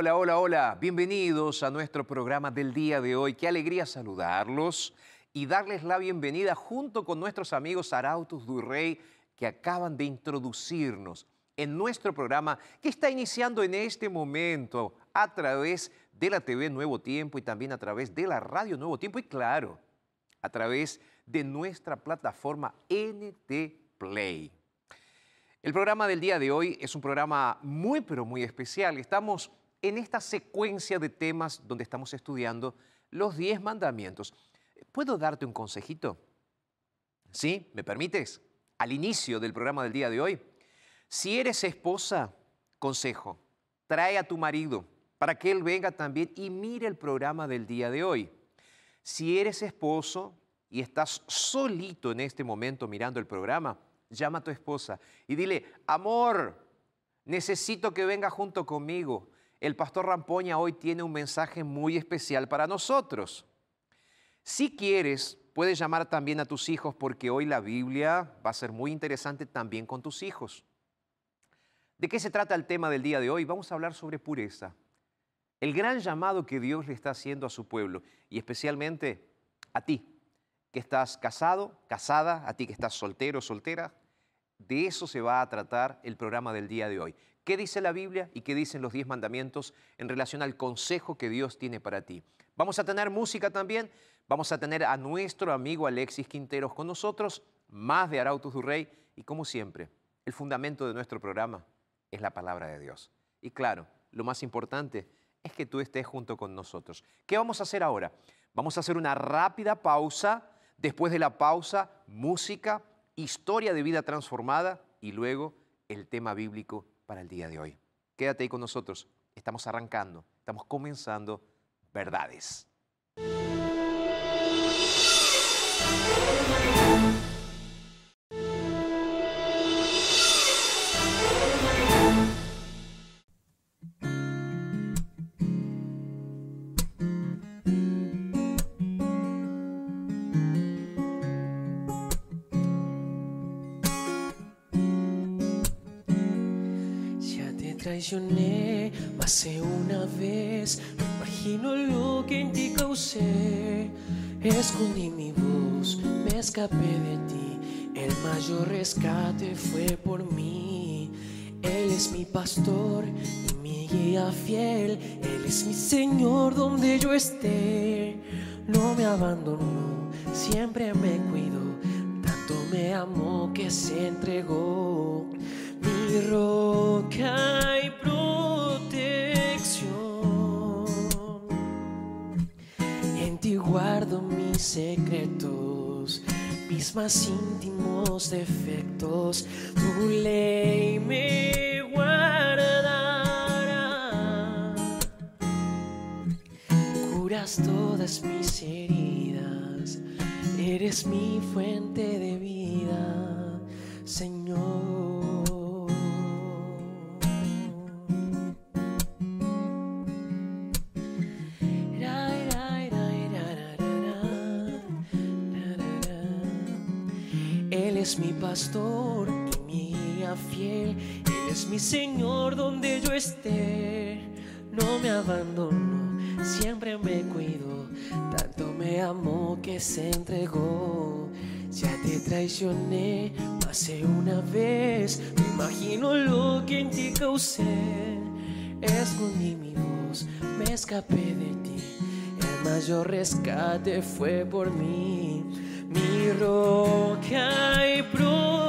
Hola, hola, hola. Bienvenidos a nuestro programa del día de hoy. Qué alegría saludarlos y darles la bienvenida junto con nuestros amigos Arautos Durrey que acaban de introducirnos en nuestro programa que está iniciando en este momento a través de la TV Nuevo Tiempo y también a través de la Radio Nuevo Tiempo y claro, a través de nuestra plataforma NT Play. El programa del día de hoy es un programa muy, pero muy especial. Estamos en esta secuencia de temas donde estamos estudiando los 10 mandamientos. ¿Puedo darte un consejito? ¿Sí? ¿Me permites? Al inicio del programa del día de hoy. Si eres esposa, consejo, trae a tu marido para que él venga también y mire el programa del día de hoy. Si eres esposo y estás solito en este momento mirando el programa, llama a tu esposa y dile, amor, necesito que venga junto conmigo. El pastor Rampoña hoy tiene un mensaje muy especial para nosotros. Si quieres, puedes llamar también a tus hijos porque hoy la Biblia va a ser muy interesante también con tus hijos. ¿De qué se trata el tema del día de hoy? Vamos a hablar sobre pureza. El gran llamado que Dios le está haciendo a su pueblo y especialmente a ti, que estás casado, casada, a ti que estás soltero, soltera. De eso se va a tratar el programa del día de hoy. ¿Qué dice la Biblia y qué dicen los diez mandamientos en relación al consejo que Dios tiene para ti? Vamos a tener música también. Vamos a tener a nuestro amigo Alexis Quinteros con nosotros, más de Arautos du Rey y como siempre, el fundamento de nuestro programa es la palabra de Dios. Y claro, lo más importante es que tú estés junto con nosotros. ¿Qué vamos a hacer ahora? Vamos a hacer una rápida pausa. Después de la pausa, música, historia de vida transformada y luego el tema bíblico para el día de hoy. Quédate ahí con nosotros. Estamos arrancando, estamos comenzando verdades. Una vez. No imagino lo que en ti causé. Escondí mi voz, me escapé de ti. El mayor rescate fue por mí. Él es mi pastor y mi guía fiel, Él es mi Señor donde yo esté. No me abandonó, siempre me cuidó, tanto me amó que se entregó. Mi roca y protección. Guardo mis secretos, mis más íntimos defectos. Tu ley me guardará. Curas todas mis heridas. Eres mi fuente de vida, Señor. Pastor y mi guía fiel. Él es mi Señor donde yo esté. No me abandonó, siempre me cuidó. Tanto me amó que se entregó. Ya te traicioné más de una vez. Me imagino lo que en ti causé. Escondí mi voz, me escapé de ti. El mayor rescate fue por mí. Mi roca y protección.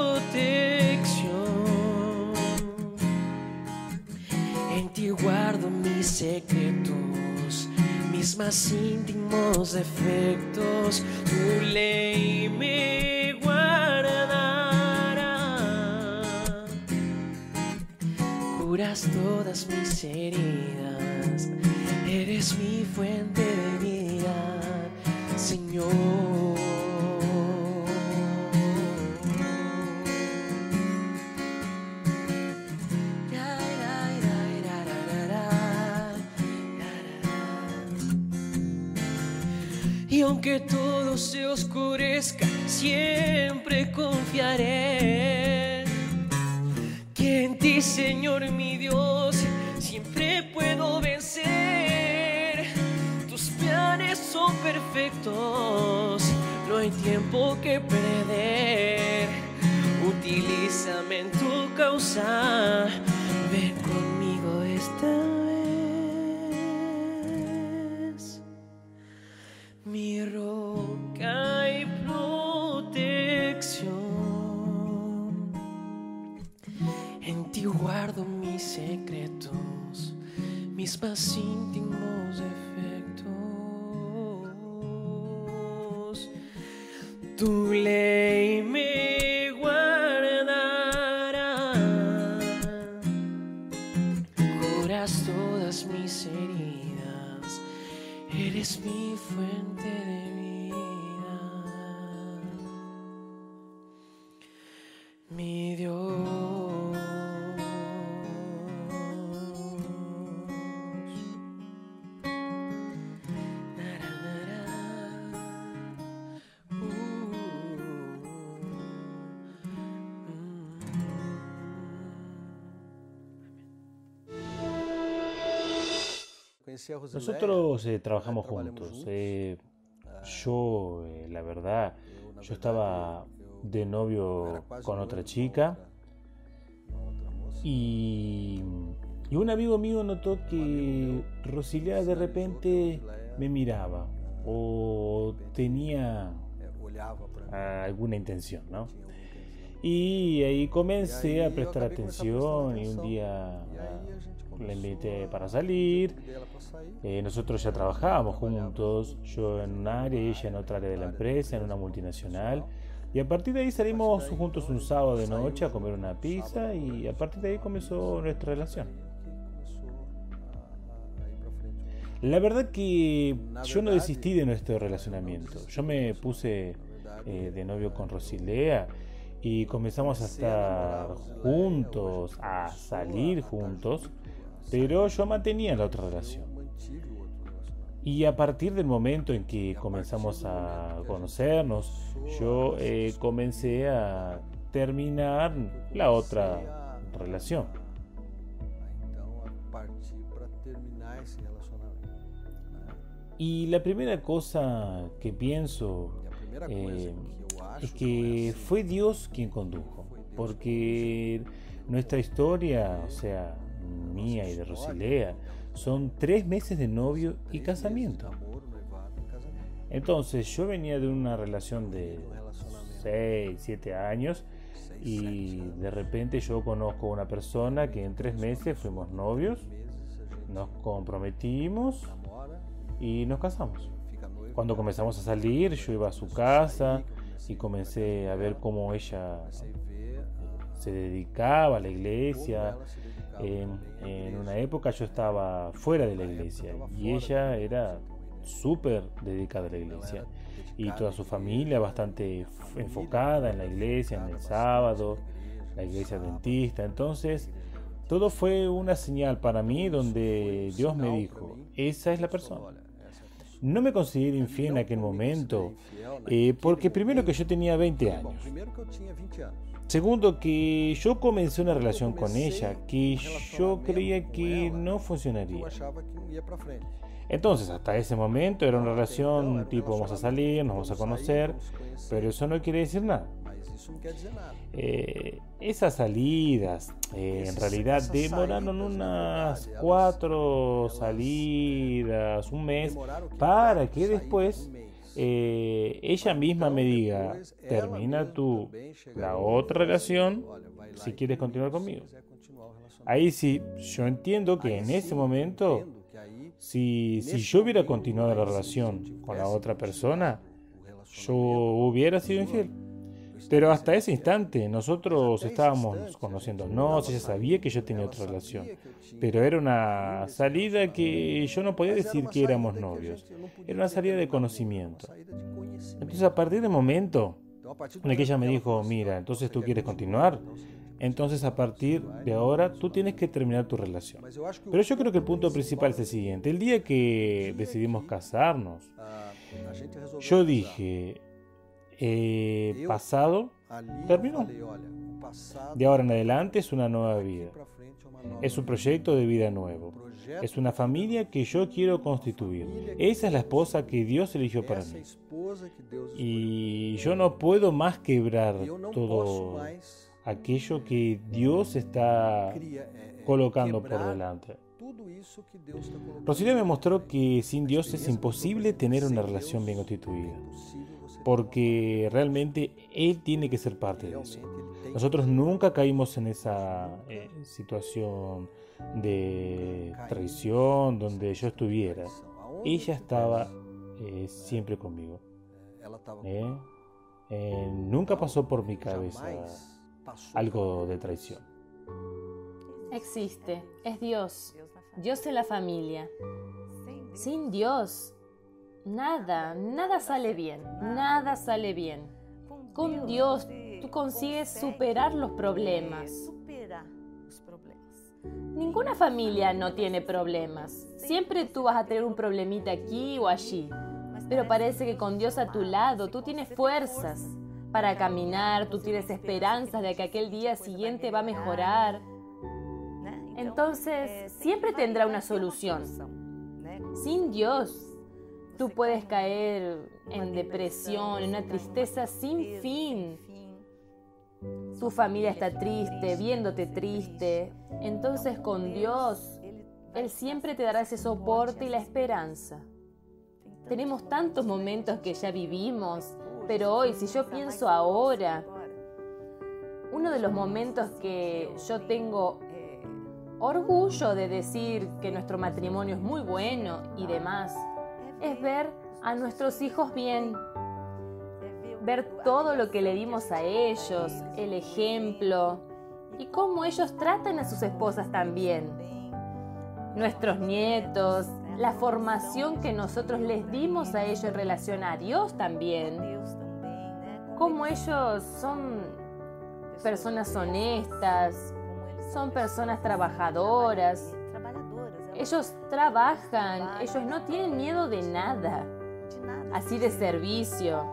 En ti guardo mis secretos, mis más íntimos defectos. Tu ley me guardará. Curas todas mis heridas. Eres mi fuente de vida, Señor. Se oscurezca, siempre confiaré que en ti, Señor mi Dios, siempre puedo vencer. Tus planes son perfectos, no hay tiempo que perder. Utilízame en tu causa, mis secretos, mis más íntimos defectos. Tu ley Nosotros eh, trabajamos trabalhamos juntos. juntos. eh, yo, eh, la verdad, yo estaba de novio con otra chica y, y un amigo mío notó que Rosilia de repente me miraba o tenía ah, alguna intención, ¿no? Y ahí comencé a prestar atención y un día La invité para salir. Eh, nosotros ya trabajábamos juntos, yo en un área y ella en otra área de la empresa, en una multinacional. Y a partir de ahí salimos juntos un sábado de noche a comer una pizza y a partir de ahí comenzó nuestra relación. La verdad que yo no desistí de nuestro relacionamiento. Yo me puse eh, de novio con Rosilea y comenzamos a estar juntos, a salir juntos, pero yo mantenía la otra relación. Y a partir del momento en que comenzamos a conocernos, yo eh, comencé a terminar la otra relación. Y la primera cosa que pienso eh, es que fue Dios quien condujo, porque nuestra historia, o sea, mía y de Rosilea son tres meses de novio y casamiento. Entonces yo venía de una relación de Um relacionamento 6, 7 años y de repente yo conozco a una persona que en tres meses fuimos novios, nos comprometimos y nos casamos. Cuando comenzamos a salir, yo iba a su casa y comencé a ver cómo ella ah, se dedicaba a la iglesia. Dedicava En, una época yo estaba fuera de la iglesia y ella era súper dedicada a la iglesia. Y toda su familia bastante enfocada en la iglesia, en el sábado, la iglesia adventista. Entonces, todo fue una señal para mí donde Dios me dijo, esa es la persona. No me considero infiel en aquel me momento, eh, porque primero que yo tenía 20 Bom, años. Primeiro que eu tinha 20 anos. Segundo, que yo comencé una relación con ella que yo creía que no funcionaría. Entonces, hasta ese momento era una relación tipo vamos a salir, nos vamos a conocer, pero eso no quiere decir nada. Eh, esas salidas eh, en realidad demoraron unas cuatro salidas, un mes, para que después. Eh, ella misma me diga, termina tú la otra relación "Olha, vai lá si quieres continuar conmigo. quiser continuar o relacionamento." Ahí sí, yo entiendo que en ese momento, si, si yo hubiera continuado la relación con la otra persona, yo hubiera sido infiel. Pero hasta ese instante nosotros estábamos conociéndonos, ella sabía que yo tenía otra relación. Pero era una salida que yo no podía decir que éramos novios. Era una salida de conocimiento. Entonces a partir del momento en el que ella me dijo, mira, "Ó, entonces tú quieres continuar, entonces a partir de ahora tú tienes que terminar tu relación. Pero yo creo que el punto principal es el siguiente. El día que decidimos casarnos, yo dije, eh, pasado, passado de ahora en adelante es una nueva vida. Es un proyecto de vida nuevo. Es una familia que yo quiero constituir. Esa es la esposa que Dios eligió para mí. Y yo no puedo más quebrar todo aquello que Dios está é, é, colocando por delante. Rosilia me mostró delante. que sin Dios es imposible tener una relación bien constituida. Porque realmente Él tiene que ser parte de eso. Nosotros nunca caímos en esa eh, situación de traición donde yo estuviera. Ella estaba eh, siempre conmigo. ¿eh? Eh, nunca pasó por mi cabeza algo de traición. Existe, es Dios. Dios en la familia. Sin Dios, nada, nada sale bien, nada sale bien. Con Dios tú consigues superar los problemas. Ninguna familia no tiene problemas. Siempre tú vas a tener un problemita aquí o allí. Pero parece que con Dios a tu lado tú tienes fuerzas para caminar, tú tienes esperanzas de que aquel día siguiente va a mejorar. Entonces, siempre tendrá una solución. Sin Dios, tú puedes caer en depresión, en una tristeza sin fin. Tu familia está triste, viéndote triste. Entonces con Dios, Él siempre te dará ese soporte y la esperanza. Tenemos tantos momentos que ya vivimos, pero hoy, si yo pienso ahora, uno de los momentos que yo tengo orgullo de decir que nuestro matrimonio es muy bueno y demás, es ver a nuestros hijos bien, ver todo lo que le dimos a ellos, el ejemplo y cómo ellos tratan a sus esposas también. Nuestros nietos, la formación que nosotros les dimos a ellos en relación a Dios también. Cómo ellos son personas honestas, son personas trabajadoras. Ellos trabajan, ellos no tienen miedo de nada, así de servicio.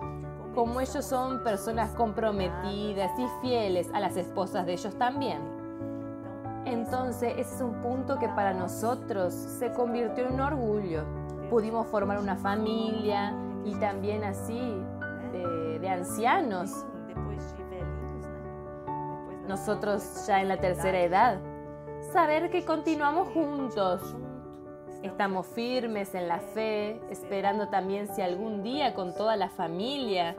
Como ellos son personas comprometidas y fieles a las esposas de ellos también. Entonces ese es un punto que para nosotros se convirtió en un orgullo. Pudimos formar una familia y también así de, de ancianos. Nosotros ya en la tercera edad saber que continuamos juntos. Estamos firmes en la fe, esperando también si algún día con toda la familia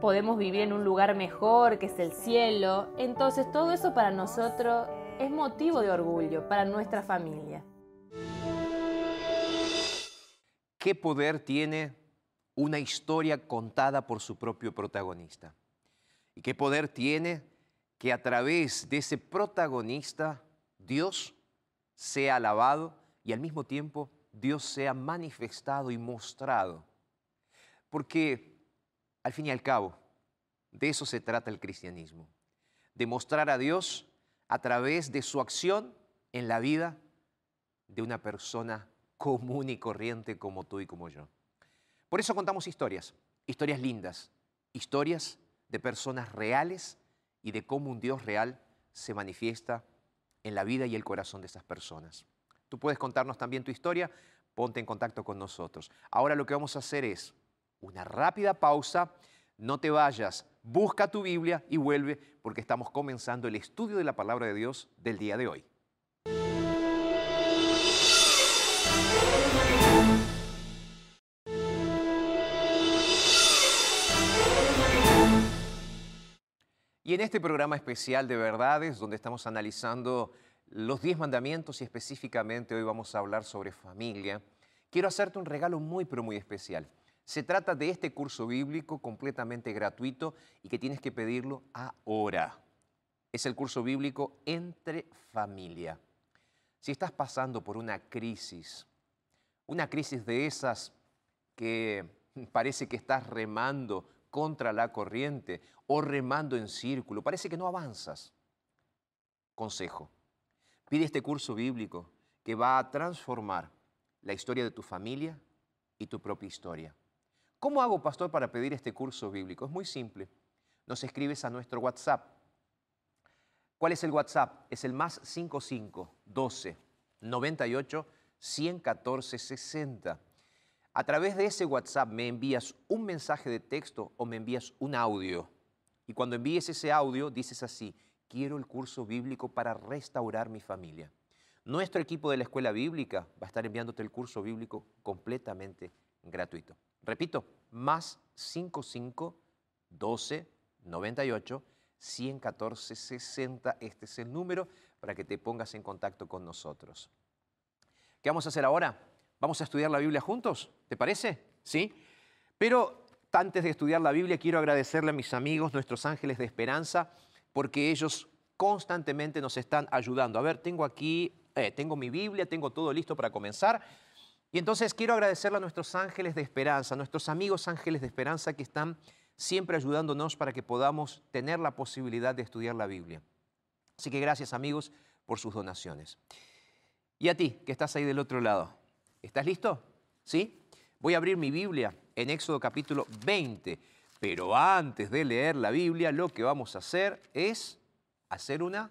podemos vivir en un lugar mejor que es el cielo. Entonces todo eso para nosotros es motivo de orgullo, para nuestra familia. ¿Qué poder tiene una historia contada por su propio protagonista? ¿Y qué poder tiene que a través de ese protagonista Dios sea alabado y al mismo tiempo Dios sea manifestado y mostrado? Porque al fin y al cabo, de eso se trata el cristianismo, de mostrar a Dios a través de su acción en la vida de una persona común y corriente como tú y como yo. Por eso contamos historias, historias lindas, historias de personas reales y de cómo un Dios real se manifiesta en la vida y el corazón de esas personas. Tú puedes contarnos también tu historia, ponte en contacto con nosotros. Ahora lo que vamos a hacer es una rápida pausa, no te vayas, busca tu Biblia y vuelve porque estamos comenzando el estudio de la palabra de Dios del día de hoy. Y en este programa especial de verdades, donde estamos analizando los 10 mandamientos y específicamente hoy vamos a hablar sobre familia, quiero hacerte un regalo muy, pero muy especial. Se trata de este curso bíblico completamente gratuito y que tienes que pedirlo ahora. Es el curso bíblico Entre Familia. Si estás pasando por una crisis, una crisis de esas que parece que estás remando contra la corriente o remando en círculo, parece que no avanzas. Consejo, pide este curso bíblico que va a transformar la historia de tu familia y tu propia historia. ¿Cómo hago, pastor, para pedir este curso bíblico? Es muy simple. Nos escribes a nuestro WhatsApp. ¿Cuál es el WhatsApp? Es el más 55 12 98 114 60. A través de ese WhatsApp me envías un mensaje de texto o me envías un audio. Y cuando envíes ese audio dices así, quiero el curso bíblico para restaurar mi familia. Nuestro equipo de la escuela bíblica va a estar enviándote el curso bíblico completamente gratuito. Repito, más 55 12 98 114 60. Este es el número para que te pongas en contacto con nosotros. ¿Qué vamos a hacer ahora? Vamos a estudiar la Biblia juntos, ¿te parece? ¿Sí? Pero antes de estudiar la Biblia quiero agradecerle a mis amigos, nuestros ángeles de esperanza, porque ellos constantemente nos están ayudando. A ver, tengo aquí, eh, tengo mi Biblia, tengo todo listo para comenzar. Y entonces quiero agradecerle a nuestros ángeles de esperanza, a nuestros amigos ángeles de esperanza que están siempre ayudándonos para que podamos tener la posibilidad de estudiar la Biblia. Así que gracias amigos por sus donaciones. Y a ti, que estás ahí del otro lado, ¿estás listo? ¿Sí? Voy a abrir mi Biblia en Éxodo capítulo 20, pero antes de leer la Biblia, lo que vamos a hacer es hacer una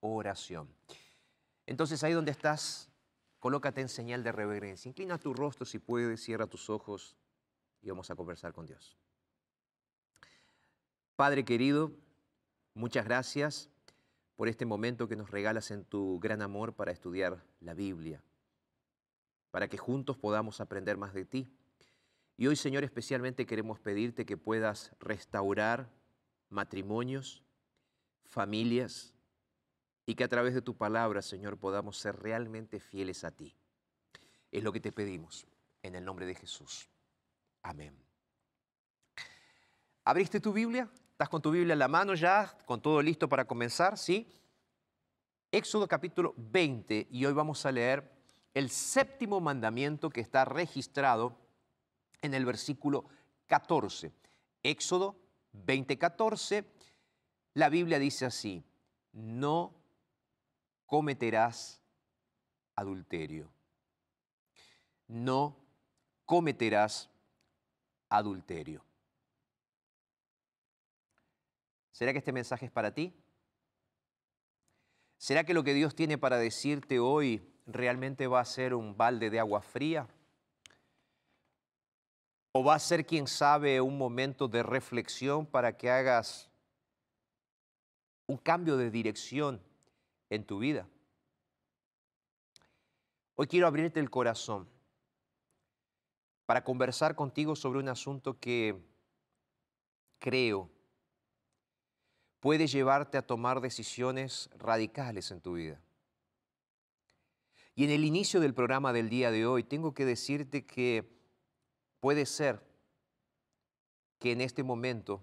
oración. Entonces ahí donde estás, colócate en señal de reverencia. Inclina tu rostro si puedes, cierra tus ojos y vamos a conversar con Dios. Padre querido, muchas gracias por este momento que nos regalas en tu gran amor para estudiar la Biblia, para que juntos podamos aprender más de ti. Y hoy, Señor, especialmente queremos pedirte que puedas restaurar matrimonios, familias, y que a través de tu palabra, Señor, podamos ser realmente fieles a ti. Es lo que te pedimos, en el nombre de Jesús. Amén. ¿Abriste tu Biblia? ¿Estás con tu Biblia en la mano ya? ¿Con todo listo para comenzar? ¿Sí? Éxodo capítulo 20 y hoy vamos a leer el séptimo mandamiento que está registrado en el versículo 14. Éxodo 20, 14. La Biblia dice así, no cometerás adulterio. No cometerás adulterio. ¿Será que este mensaje es para ti? ¿Será que lo que Dios tiene para decirte hoy realmente va a ser un balde de agua fría? ¿O va a ser, quién sabe, un momento de reflexión para que hagas un cambio de dirección en tu vida? Hoy quiero abrirte el corazón para conversar contigo sobre un asunto que creo puede llevarte a tomar decisiones radicales en tu vida. Y en el inicio del programa del día de hoy tengo que decirte que puede ser que en este momento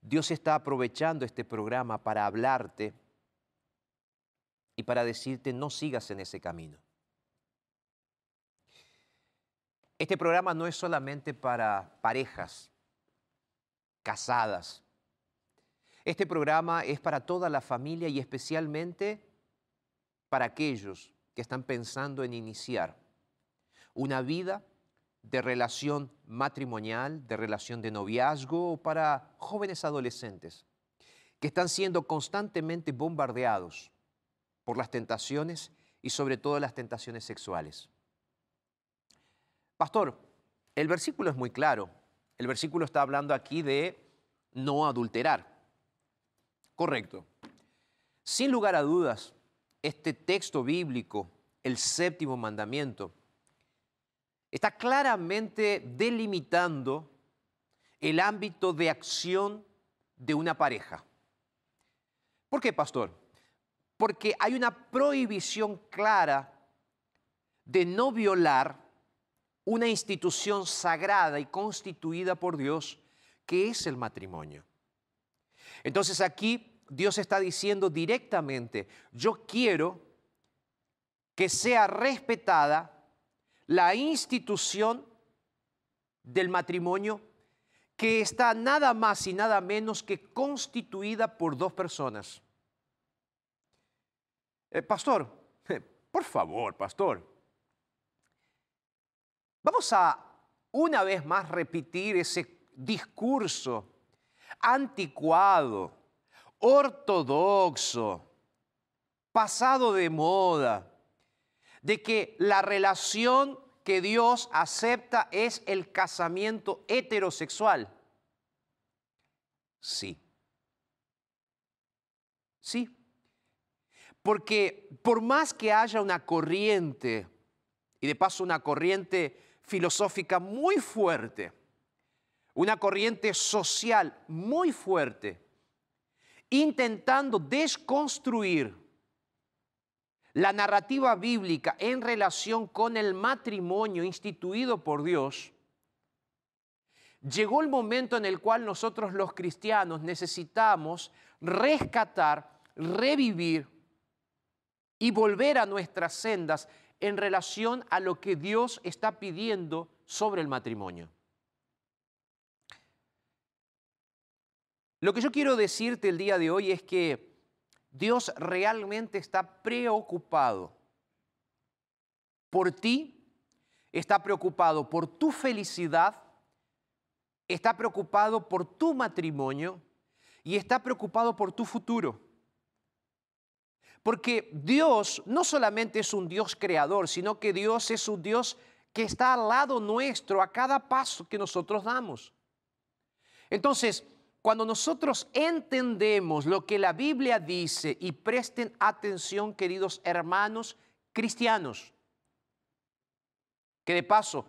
Dios está aprovechando este programa para hablarte y para decirte no sigas en ese camino. Este programa no es solamente para parejas casadas. Este programa es para toda la familia y especialmente para aquellos que están pensando en iniciar una vida de relación matrimonial, de relación de noviazgo o para jóvenes adolescentes que están siendo constantemente bombardeados por las tentaciones y sobre todo las tentaciones sexuales. Pastor, el versículo es muy claro. El versículo está hablando aquí de no adulterar. Correcto. Sin lugar a dudas, este texto bíblico, el séptimo mandamiento, está claramente delimitando el ámbito de acción de una pareja. ¿Por qué, pastor? Porque hay una prohibición clara de no violar una institución sagrada y constituida por Dios, que es el matrimonio. Entonces aquí Dios está diciendo directamente, yo quiero que sea respetada la institución del matrimonio que está nada más y nada menos que constituida por dos personas. Eh, pastor, por favor, pastor, vamos a una vez más repetir ese discurso anticuado, ortodoxo, pasado de moda, de que la relación que Dios acepta es el casamiento heterosexual. Sí. Sí. Porque por más que haya una corriente, y de paso una corriente filosófica muy fuerte, una corriente social muy fuerte, intentando desconstruir la narrativa bíblica en relación con el matrimonio instituido por Dios, llegó el momento en el cual nosotros los cristianos necesitamos rescatar, revivir y volver a nuestras sendas en relación a lo que Dios está pidiendo sobre el matrimonio. Lo que yo quiero decirte el día de hoy es que Dios realmente está preocupado por ti, está preocupado por tu felicidad, está preocupado por tu matrimonio y está preocupado por tu futuro. Porque Dios no solamente es un Dios creador, sino que Dios es un Dios que está al lado nuestro a cada paso que nosotros damos. Entonces, cuando nosotros entendemos lo que la Biblia dice y presten atención, queridos hermanos cristianos, que de paso,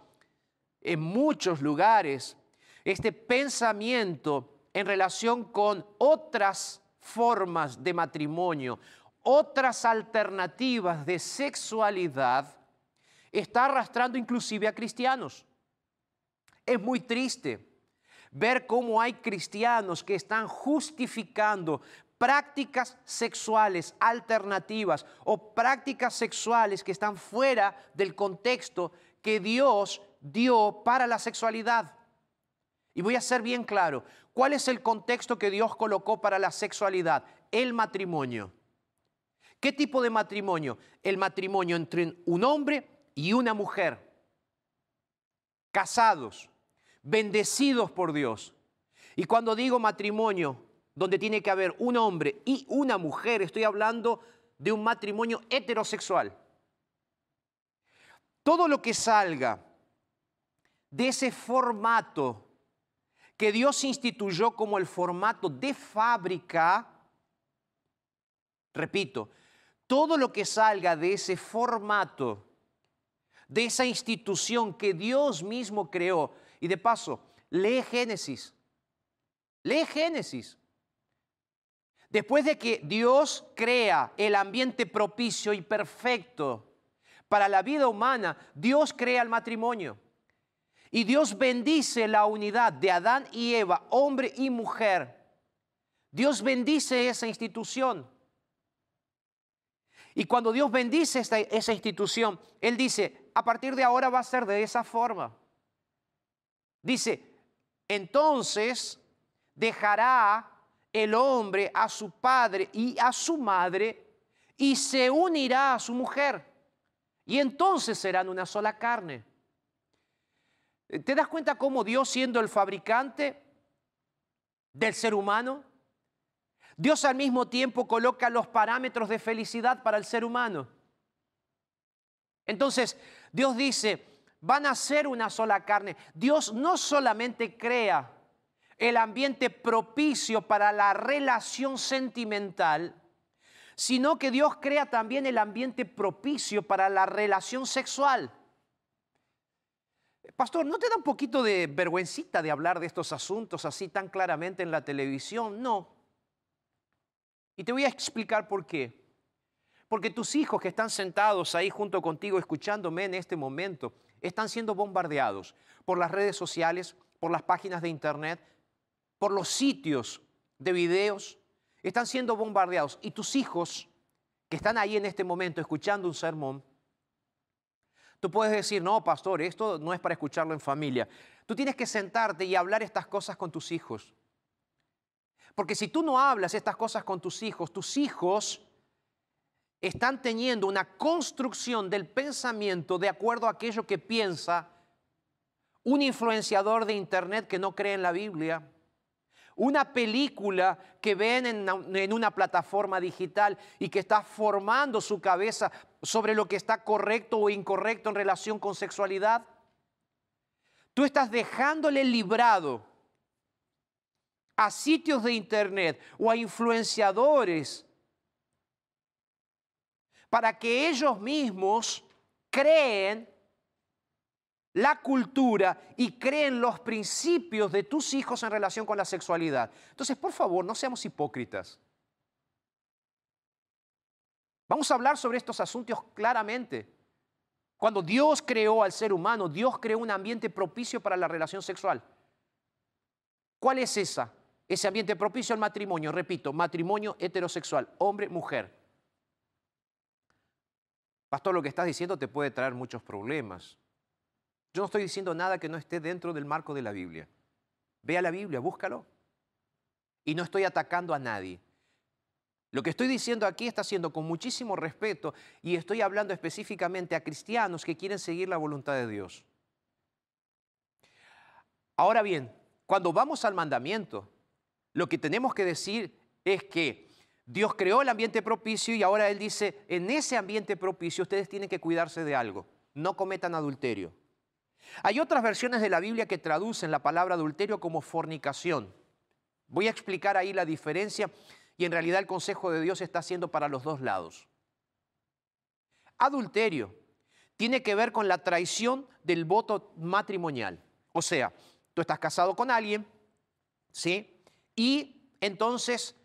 en muchos lugares, este pensamiento en relación con otras formas de matrimonio, otras alternativas de sexualidad, está arrastrando inclusive a cristianos. Es muy triste ver cómo hay cristianos que están justificando prácticas sexuales alternativas o prácticas sexuales que están fuera del contexto que Dios dio para la sexualidad. Y voy a ser bien claro, ¿cuál es el contexto que Dios colocó para la sexualidad? El matrimonio. ¿Qué tipo de matrimonio? El matrimonio entre un hombre y una mujer, casados, bendecidos por Dios. Y cuando digo matrimonio, donde tiene que haber un hombre y una mujer, estoy hablando de un matrimonio heterosexual. Todo lo que salga de ese formato que Dios instituyó como el formato de fábrica, repito, todo lo que salga de ese formato de esa institución que Dios mismo creó. Y de paso, lee Génesis. Lee Génesis. Después de que Dios crea el ambiente propicio y perfecto para la vida humana, Dios crea el matrimonio. Y Dios bendice la unidad de Adán y Eva, hombre y mujer. Dios bendice esa institución. Y cuando Dios bendice esa institución, Él dice, a partir de ahora va a ser de esa forma. Dice, entonces dejará el hombre a su padre y a su madre y se unirá a su mujer. Y entonces serán una sola carne. ¿Te das cuenta cómo Dios siendo el fabricante del ser humano? Dios al mismo tiempo coloca los parámetros de felicidad para el ser humano. Entonces, Dios dice, van a ser una sola carne. Dios no solamente crea el ambiente propicio para la relación sentimental, sino que Dios crea también el ambiente propicio para la relación sexual. Pastor, ¿no te da un poquito de vergüencita de hablar de estos asuntos así tan claramente en la televisión? No. Y te voy a explicar por qué. Porque tus hijos que están sentados ahí junto contigo escuchándome en este momento, están siendo bombardeados por las redes sociales, por las páginas de internet, por los sitios de videos, están siendo bombardeados. Y tus hijos que están ahí en este momento escuchando un sermón, tú puedes decir, no, pastor, esto no es para escucharlo en familia. Tú tienes que sentarte y hablar estas cosas con tus hijos. Porque si tú no hablas estas cosas con tus hijos, tus hijos están teniendo una construcción del pensamiento de acuerdo a aquello que piensa un influenciador de Internet que no cree en la Biblia, una película que ven en, una plataforma digital y que está formando su cabeza sobre lo que está correcto o incorrecto en relación con sexualidad. Tú estás dejándole librado a sitios de internet o a influenciadores para que ellos mismos creen la cultura y creen los principios de tus hijos en relación con la sexualidad. Entonces, por favor, no seamos hipócritas. Vamos a hablar sobre estos asuntos claramente. Cuando Dios creó al ser humano, Dios creó un ambiente propicio para la relación sexual. ¿Cuál es esa? Ese ambiente propicio al matrimonio, repito, matrimonio heterosexual, hombre, mujer. Pastor, lo que estás diciendo te puede traer muchos problemas. Yo no estoy diciendo nada que no esté dentro del marco de la Biblia. Ve a la Biblia, búscalo. Y no estoy atacando a nadie. Lo que estoy diciendo aquí está siendo con muchísimo respeto y estoy hablando específicamente a cristianos que quieren seguir la voluntad de Dios. Ahora bien, cuando vamos al mandamiento, lo que tenemos que decir es que Dios creó el ambiente propicio y ahora Él dice, en ese ambiente propicio ustedes tienen que cuidarse de algo, no cometan adulterio. Hay otras versiones de la Biblia que traducen la palabra adulterio como fornicación. Voy a explicar ahí la diferencia y en realidad el consejo de Dios está haciendo para los dos lados. Adulterio tiene que ver con la traición del voto matrimonial. O sea, tú estás casado con alguien, ¿sí? Y entonces,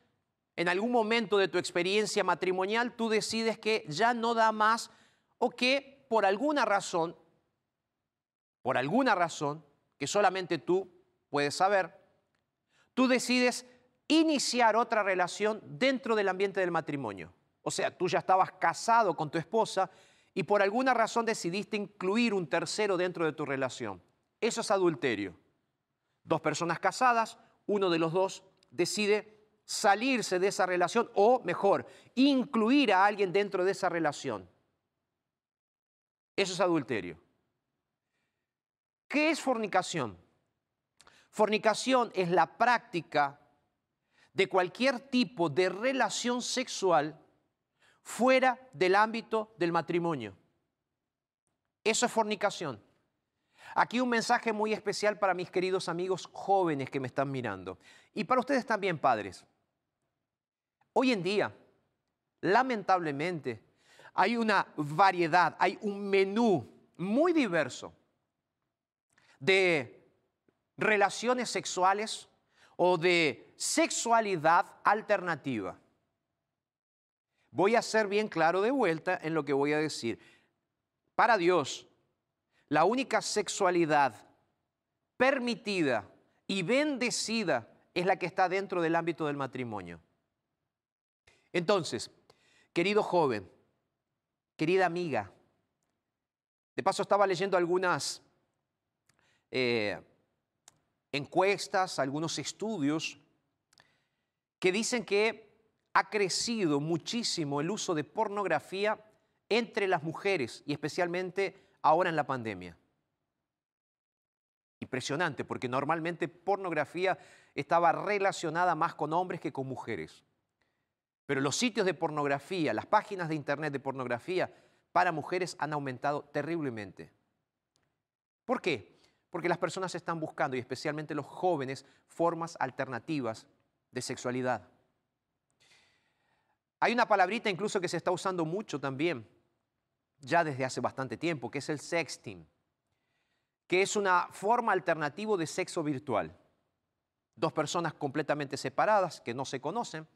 en algún momento de tu experiencia matrimonial, tú decides que ya no da más o que por alguna razón por alguna razón que solamente tú puedes saber, tú decides iniciar otra relación dentro del ambiente del matrimonio. O sea, tú ya estabas casado con tu esposa y por alguna razón decidiste incluir un tercero dentro de tu relación. Eso es adulterio. Dos personas casadas, uno de los dos decide salirse de esa relación o, mejor, incluir a alguien dentro de esa relación. Eso es adulterio. ¿Qué es fornicación? Fornicación es la práctica de cualquier tipo de relación sexual fuera del ámbito del matrimonio. Eso es fornicación. Aquí un mensaje muy especial para mis queridos amigos jóvenes que me están mirando y para ustedes también padres. Hoy en día, lamentablemente, hay una variedad, hay un menú muy diverso de relaciones sexuales o de sexualidad alternativa. Voy a ser bien claro de vuelta en lo que voy a decir. Para Dios, la única sexualidad permitida y bendecida es la que está dentro del ámbito del matrimonio. Entonces, querido joven, querida amiga, de paso estaba leyendo algunas eh, encuestas, algunos estudios que dicen que ha crecido muchísimo el uso de pornografía entre las mujeres y especialmente ahora en la pandemia. Impresionante, porque normalmente pornografía estaba relacionada más con hombres que con mujeres. Pero los sitios de pornografía, las páginas de internet de pornografía para mujeres han aumentado terriblemente. ¿Por qué? Porque las personas están buscando, y especialmente los jóvenes, formas alternativas de sexualidad. Hay una palabrita incluso que se está usando mucho también, ya desde hace bastante tiempo, que es el sexting, que es una forma alternativa de sexo virtual. Dos personas completamente separadas que no se conocen,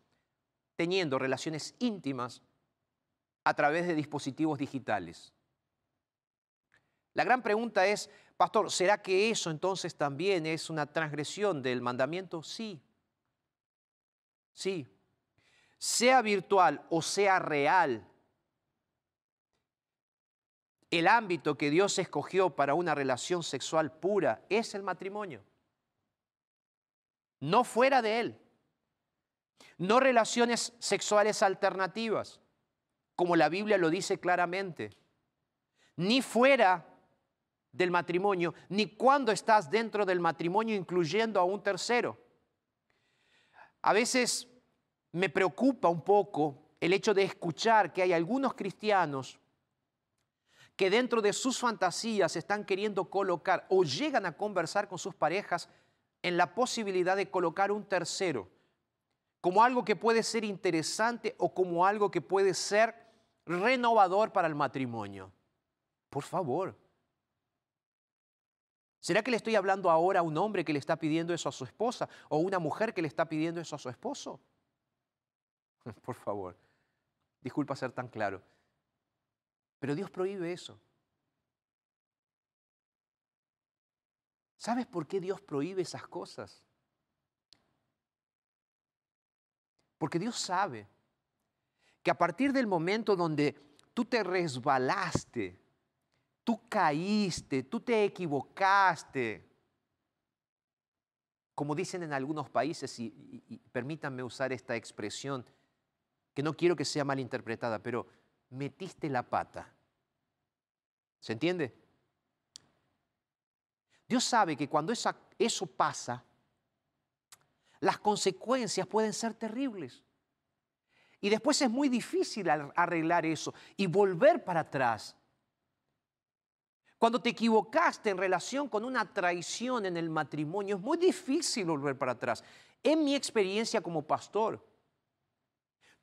teniendo relaciones íntimas a través de dispositivos digitales. La gran pregunta es, pastor, ¿será que eso entonces también es una transgresión del mandamiento? Sí. Sí. Sea virtual o sea real, el ámbito que Dios escogió para una relación sexual pura es el matrimonio. No fuera de él no relaciones sexuales alternativas, como la Biblia lo dice claramente, ni fuera del matrimonio, ni cuando estás dentro del matrimonio incluyendo a un tercero. A veces me preocupa un poco el hecho de escuchar que hay algunos cristianos que dentro de sus fantasías están queriendo colocar o llegan a conversar con sus parejas en la posibilidad de colocar un tercero como algo que puede ser interesante o como algo que puede ser renovador para el matrimonio. Por favor. ¿Será que le estoy hablando ahora a un hombre que le está pidiendo eso a su esposa o una mujer que le está pidiendo eso a su esposo? Por favor. Disculpa ser tan claro. Pero Dios prohíbe eso. ¿Sabes por qué Dios prohíbe esas cosas? Porque Dios sabe que a partir del momento donde tú te resbalaste, tú caíste, tú te equivocaste, como dicen en algunos países, y, permítanme usar esta expresión, que no quiero que sea malinterpretada, pero metiste la pata. ¿Se entiende? Dios sabe que cuando eso pasa, las consecuencias pueden ser terribles. Y después es muy difícil arreglar eso y volver para atrás. Cuando te equivocaste en relación con una traición en el matrimonio, es muy difícil volver para atrás. En mi experiencia como pastor,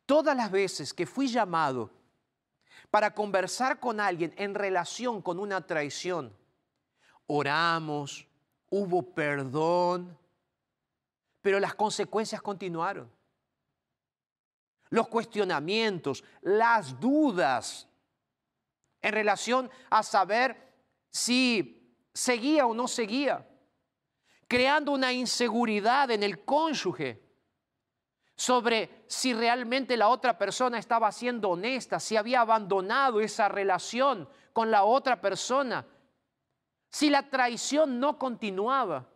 todas las veces que fui llamado para conversar con alguien en relación con una traición, oramos, hubo perdón, pero las consecuencias continuaron. Los cuestionamientos, las dudas en relación a saber si seguía o no seguía, creando una inseguridad en el cónyuge sobre si realmente la otra persona estaba siendo honesta, si había abandonado esa relación con la otra persona, si la traición no continuaba.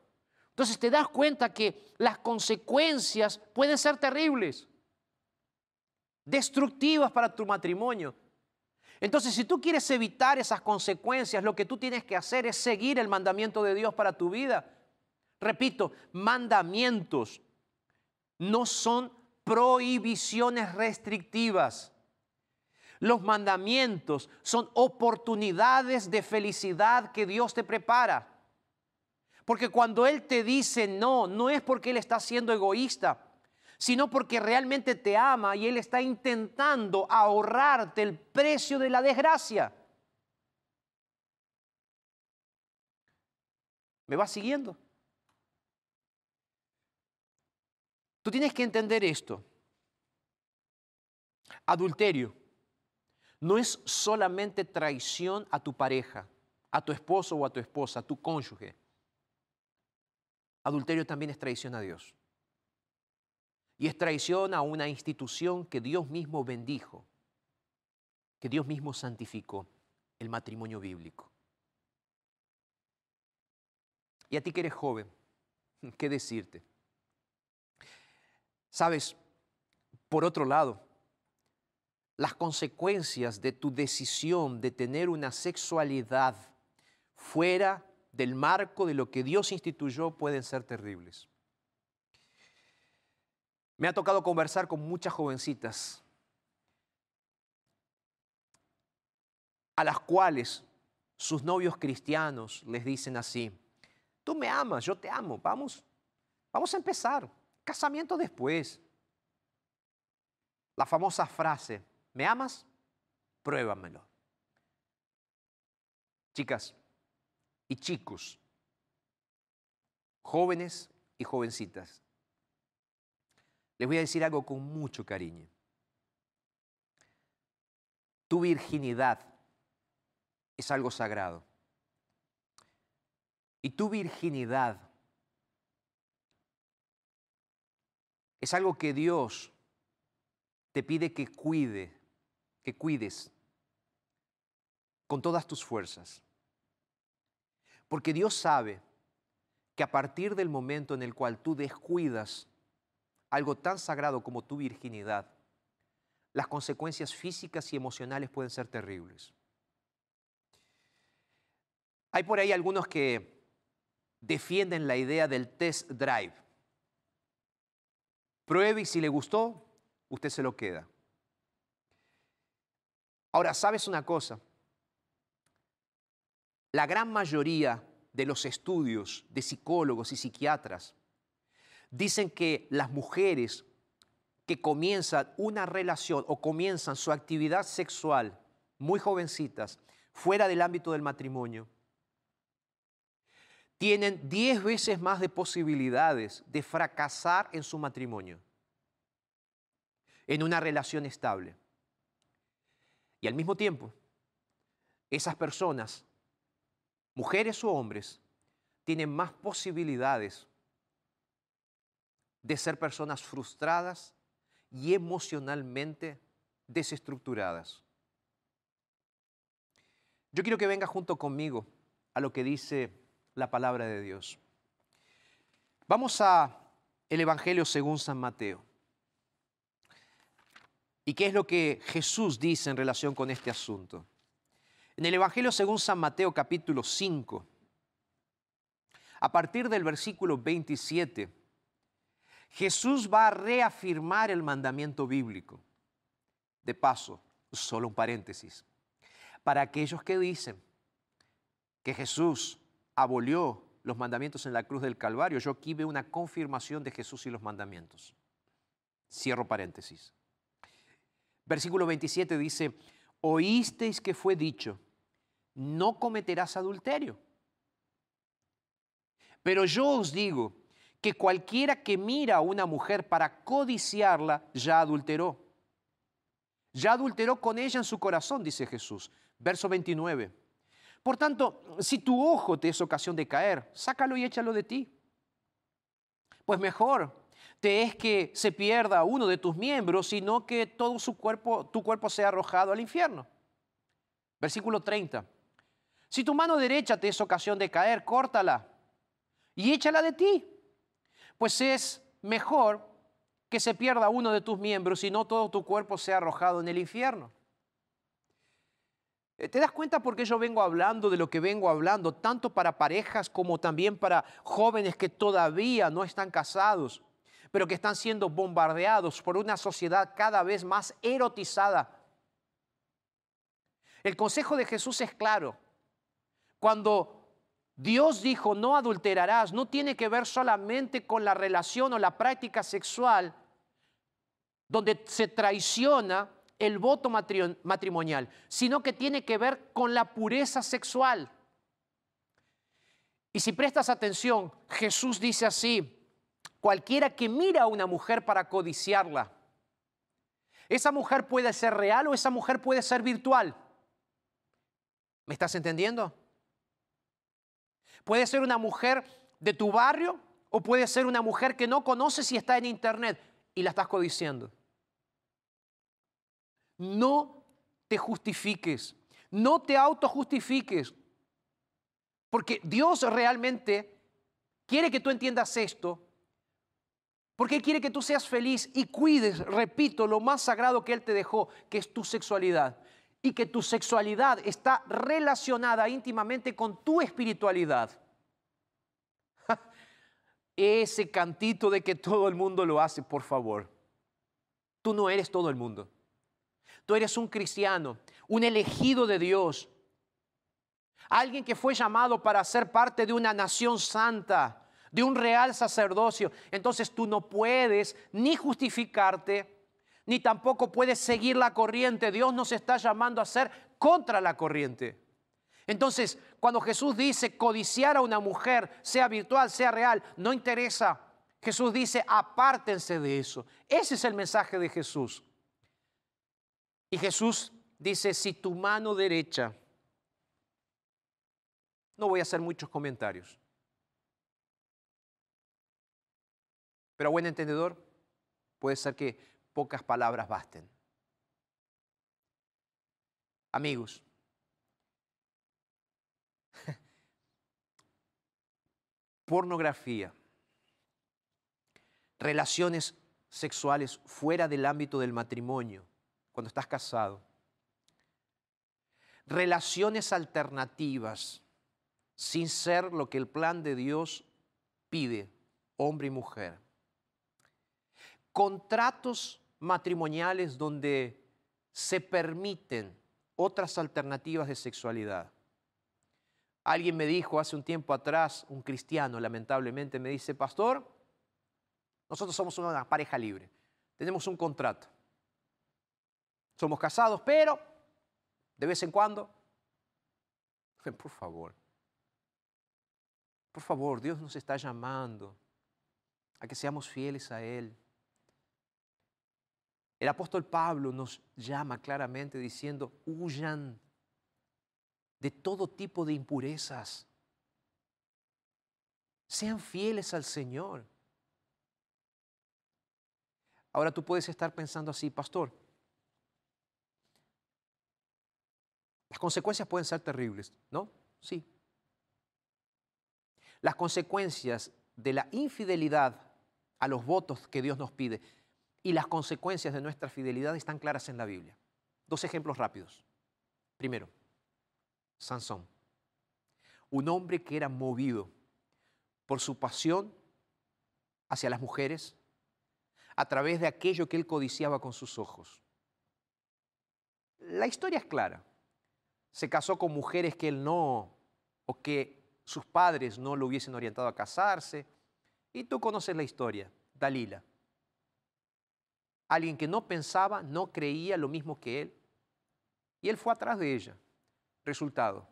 Entonces te das cuenta que las consecuencias pueden ser terribles, destructivas para tu matrimonio. Entonces, si tú quieres evitar esas consecuencias, lo que tú tienes que hacer es seguir el mandamiento de Dios para tu vida. Repito, mandamientos no son prohibiciones restrictivas. Los mandamientos son oportunidades de felicidad que Dios te prepara. Porque cuando Él te dice no, no es porque Él está siendo egoísta, sino porque realmente te ama y Él está intentando ahorrarte el precio de la desgracia. ¿Me vas siguiendo? Tú tienes que entender esto. Adulterio no es solamente traición a tu pareja, a tu esposo o a tu esposa, a tu cónyuge. Adulterio también es traición a Dios. Y es traición a una institución que Dios mismo bendijo, que Dios mismo santificó, el matrimonio bíblico. Y a ti que eres joven, ¿qué decirte? Sabes, por otro lado, las consecuencias de tu decisión de tener una sexualidad fuera del marco de lo que Dios instituyó pueden ser terribles. Me ha tocado conversar con muchas jovencitas a las cuales sus novios cristianos les dicen así, tú me amas, yo te amo, vamos, vamos a empezar, casamiento después. La famosa frase, ¿me amas? Pruébamelo. Chicas y chicos, jóvenes y jovencitas, les voy a decir algo con mucho cariño. Tu virginidad es algo sagrado. Y tu virginidad es algo que Dios te pide que cuide, que cuides con todas tus fuerzas. Porque Dios sabe que a partir del momento en el cual tú descuidas algo tan sagrado como tu virginidad, las consecuencias físicas y emocionales pueden ser terribles. Hay por ahí algunos que defienden la idea del test drive. Pruebe y si le gustó, usted se lo queda. Ahora, ¿sabes una cosa? La gran mayoría de los estudios de psicólogos y psiquiatras dicen que las mujeres que comienzan una relación o comienzan su actividad sexual muy jovencitas, fuera del ámbito del matrimonio, tienen 10 veces más de posibilidades de fracasar en su matrimonio, en una relación estable. Y al mismo tiempo, esas personas, mujeres o hombres, tienen más posibilidades de ser personas frustradas y emocionalmente desestructuradas. Yo quiero que venga junto conmigo a lo que dice la palabra de Dios. Vamos a el Evangelio según San Mateo. ¿Y qué es lo que Jesús dice en relación con este asunto? En el Evangelio según San Mateo capítulo 5, a partir del versículo 27, Jesús va a reafirmar el mandamiento bíblico. De paso, solo un paréntesis. Para aquellos que dicen que Jesús abolió los mandamientos en la cruz del Calvario, yo aquí veo una confirmación de Jesús y los mandamientos. Cierro paréntesis. Versículo 27 dice, oísteis que fue dicho, no cometerás adulterio. Pero yo os digo que cualquiera que mira a una mujer para codiciarla ya adulteró. Ya adulteró con ella en su corazón, dice Jesús. Verso 29. Por tanto, si tu ojo te es ocasión de caer, sácalo y échalo de ti. Pues mejor te es que se pierda uno de tus miembros, sino que todo su cuerpo, tu cuerpo sea arrojado al infierno. Versículo 30. Si tu mano derecha te es ocasión de caer, córtala y échala de ti pues es mejor que se pierda uno de tus miembros y no todo tu cuerpo sea arrojado en el infierno. Eh, ¿Te das cuenta por qué yo vengo hablando de lo que vengo hablando, tanto para parejas como también para jóvenes que todavía no están casados, pero que están siendo bombardeados por una sociedad cada vez más erotizada? El consejo de Jesús es claro. Cuando Dios dijo, no adulterarás, no tiene que ver solamente con la relación o la práctica sexual, donde se traiciona el voto matrimonial, sino que tiene que ver con la pureza sexual. Y si prestas atención, Jesús dice así, cualquiera que mira a una mujer para codiciarla, esa mujer puede ser real o esa mujer puede ser virtual. ¿Me estás entendiendo? Puede ser una mujer de tu barrio o puede ser una mujer que no conoces y está en internet y la estás codiciando. No te justifiques, no te autojustifiques, porque Dios realmente quiere que tú entiendas esto, porque quiere que tú seas feliz y cuides, repito, lo más sagrado que Él te dejó, que es tu sexualidad, y que tu sexualidad está relacionada íntimamente con tu espiritualidad. Ese cantito de que todo el mundo lo hace, por favor. Tú no eres todo el mundo. Tú eres un cristiano, un elegido de Dios, alguien que fue llamado para ser parte de una nación santa, de un real sacerdocio. Entonces tú no puedes ni justificarte, ni tampoco puedes seguir la corriente. Dios nos está llamando a ser contra la corriente. Entonces, cuando Jesús dice codiciar a una mujer, sea virtual, sea real, no interesa. Jesús dice, apártense de eso. Ese es el mensaje de Jesús. Y Jesús dice, si tu mano derecha, no voy a hacer muchos comentarios, pero a buen entendedor, puede ser que pocas palabras basten. Amigos, pornografía, relaciones sexuales fuera del ámbito del matrimonio, cuando estás casado, relaciones alternativas sin ser lo que el plan de Dios pide, hombre y mujer, contratos matrimoniales donde se permiten otras alternativas de sexualidad Alguien me dijo hace un tiempo atrás, un cristiano lamentablemente, me dice, pastor, nosotros somos una pareja libre, tenemos un contrato. Somos casados, pero de vez en cuando, por favor, por favor, Dios nos está llamando a que seamos fieles a Él. El apóstol Pablo nos llama claramente diciendo, huyan de todo tipo de impurezas. Sean fieles al Señor. Ahora tú puedes estar pensando así, pastor. Las consecuencias pueden ser terribles, ¿no? Sí. Las consecuencias de la infidelidad a los votos que Dios nos pide y las consecuencias de nuestra fidelidad están claras en la Biblia. Dos ejemplos rápidos. Primero, Sansón. Un hombre que era movido por su pasión hacia las mujeres a través de aquello que él codiciaba con sus ojos. La historia es clara. Se casó con mujeres que él no, o que sus padres no lo hubiesen orientado a casarse. Y tú conoces la historia, Dalila. Alguien que no pensaba, no creía lo mismo que él. Y él fue atrás de ella. Resultado,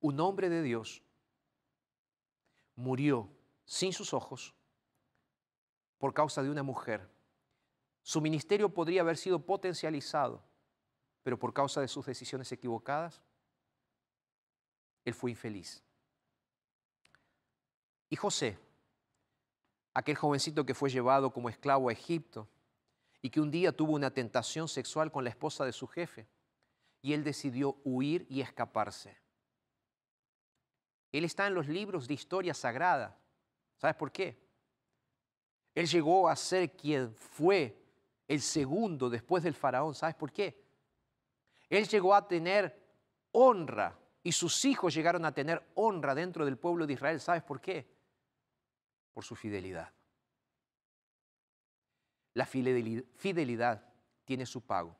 un hombre de Dios murió sin sus ojos por causa de una mujer. Su ministerio podría haber sido potencializado, pero por causa de sus decisiones equivocadas, él fue infeliz. Y José, aquel jovencito que fue llevado como esclavo a Egipto y que un día tuvo una tentación sexual con la esposa de su jefe, y él decidió huir y escaparse. Él está en los libros de historia sagrada. ¿Sabes por qué? Él llegó a ser quien fue el segundo después del faraón. ¿Sabes por qué? Él llegó a tener honra y sus hijos llegaron a tener honra dentro del pueblo de Israel. ¿Sabes por qué? Por su fidelidad. La fidelidad tiene su pago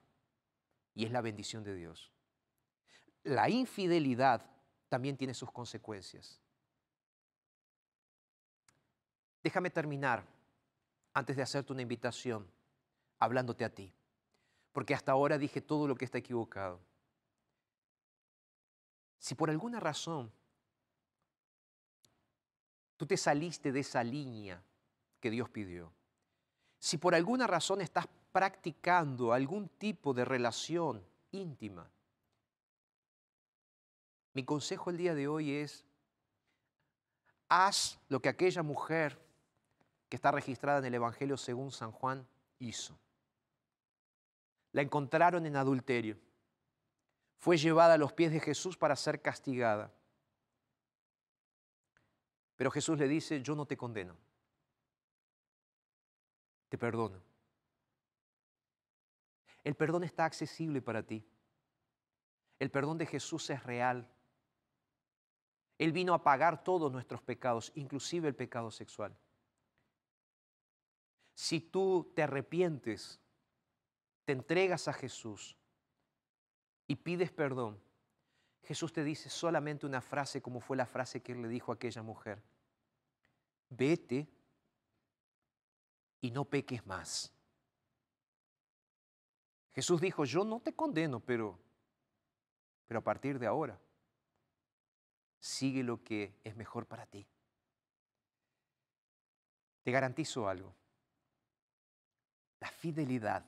y es la bendición de Dios. La infidelidad también tiene sus consecuencias. Déjame terminar antes de hacerte una invitación hablándote a ti, porque hasta ahora dije todo lo que está equivocado. Si por alguna razón Tú te saliste de esa línea que Dios pidió. Si por alguna razón estás practicando algún tipo de relación íntima, mi consejo el día de hoy es, haz lo que aquella mujer que está registrada en el Evangelio según San Juan hizo. La encontraron en adulterio. Fue llevada a los pies de Jesús para ser castigada. Pero Jesús le dice, yo no te condeno, te. El perdón está accesible para ti. El perdón de Jesús es real. Él vino a pagar todos nuestros pecados, inclusive el pecado sexual. Si tú te arrepientes, te entregas a Jesús y pides perdón, Jesús te dice solamente una frase como fue la frase que él le dijo a aquella mujer. Vete y no peques más. Jesús dijo, yo no te condeno, pero, pero a partir de ahora, sigue lo que es mejor para ti. Te garantizo algo. La fidelidad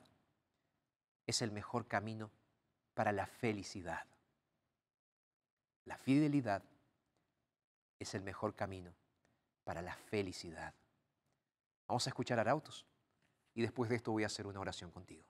es el mejor camino para la felicidad. La fidelidad es el mejor camino para la felicidad. Vamos a escuchar a Arautos y después de esto voy a hacer una oración contigo.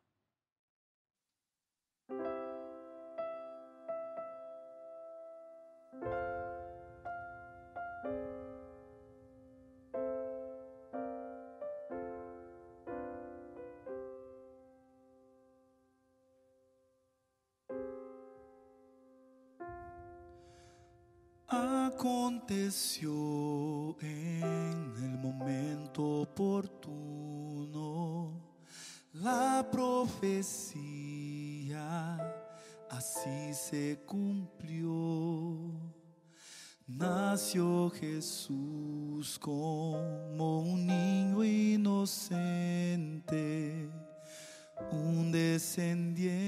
Así se cumplió. Nació Jesús como un niño inocente, un descendiente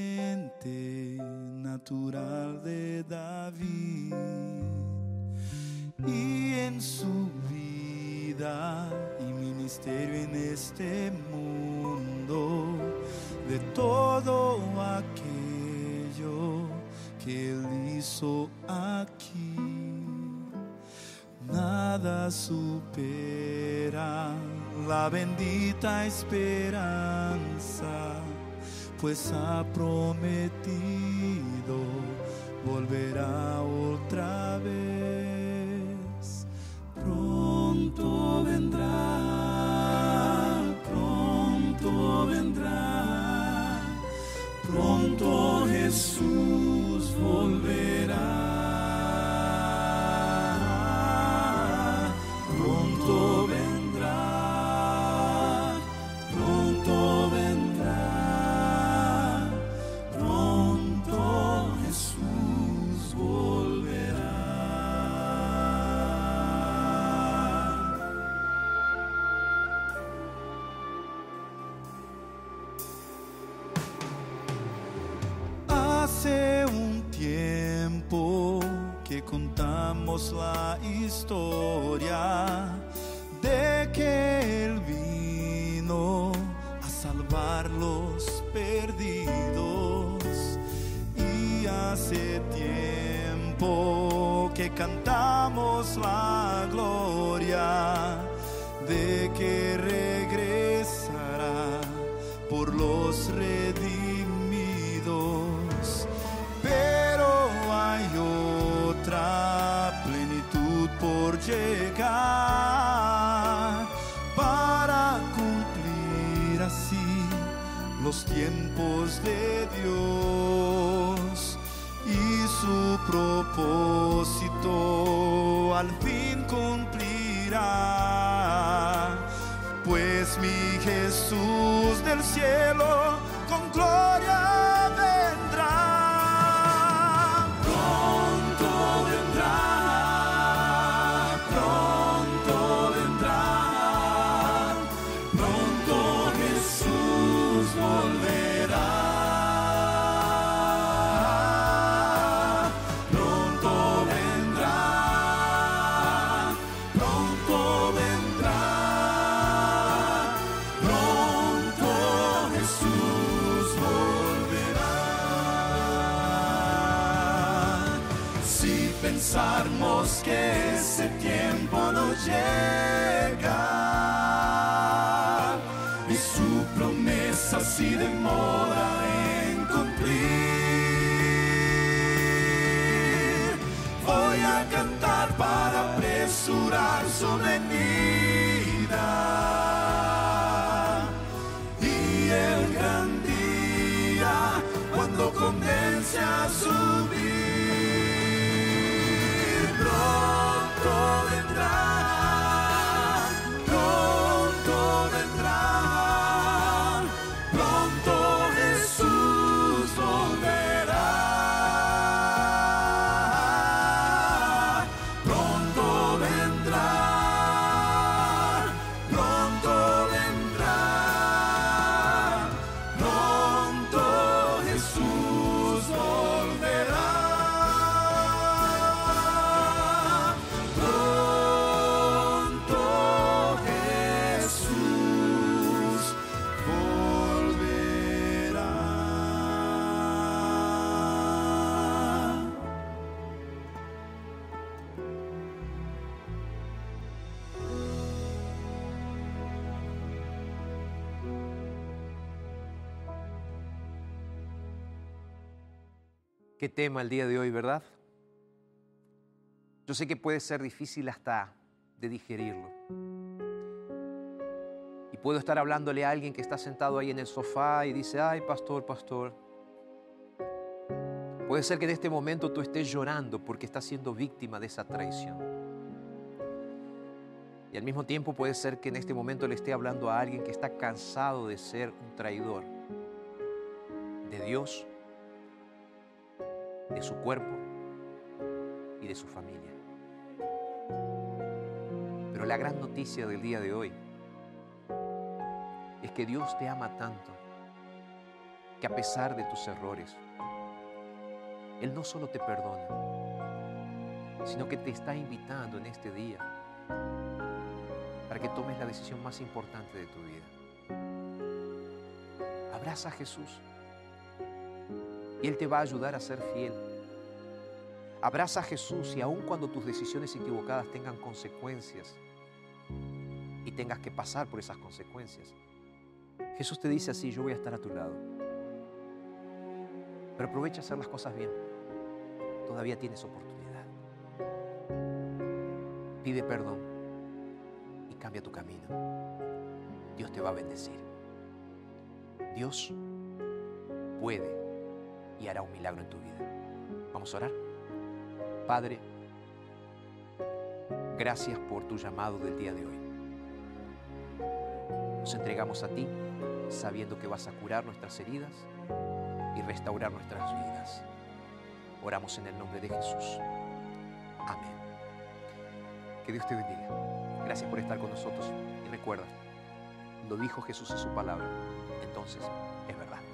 natural de David y en su vida y ministerio en este mundo de todo aquello que él hizo aquí. Nada supera la bendita esperanza, pues ha prometido volverá otra vez. Pronto vendrá, pronto vendrá, pronto Jesús volverá. Perdidos. Y hace tiempo que cantamos la gloria de que regresará por los redimidos. Pero hay otra plenitud por llegar los tiempos de Dios y su propósito al fin cumplirá. Pues mi Jesús del cielo con gloria apresurar su Qué tema el día de hoy, ¿verdad? Yo sé que puede ser difícil hasta de digerirlo. Y puedo estar hablándole a alguien que está sentado ahí en el sofá y dice, ay, pastor, pastor. Puede ser que en este momento tú estés llorando porque estás siendo víctima de esa traición. Y al mismo tiempo puede ser que en este momento le esté hablando a alguien que está cansado de ser un traidor de Dios, de su cuerpo y de su familia. Pero la gran noticia del día de hoy es que Dios te ama tanto que a pesar de tus errores, Él no solo te perdona, sino que te está invitando en este día para que tomes la decisión más importante de tu vida. Abraza a Jesús y Él te va a ayudar a ser fiel. Abraza a Jesús y aun cuando tus decisiones equivocadas tengan consecuencias y tengas que pasar por esas consecuencias, Jesús te dice así, yo voy a estar a tu lado. Pero aprovecha hacer las cosas bien. Todavía tienes oportunidad. Pide perdón y cambia tu camino. Dios te va a bendecir. Dios puede y hará un milagro en tu vida. Vamos a orar. Padre, gracias por tu llamado del día de hoy. Nos entregamos a ti sabiendo que vas a curar nuestras heridas y restaurar nuestras vidas. Oramos en el nombre de Jesús. Amén. Que Dios te bendiga. Gracias por estar con nosotros y recuerda, lo dijo Jesús en su palabra, entonces es verdad.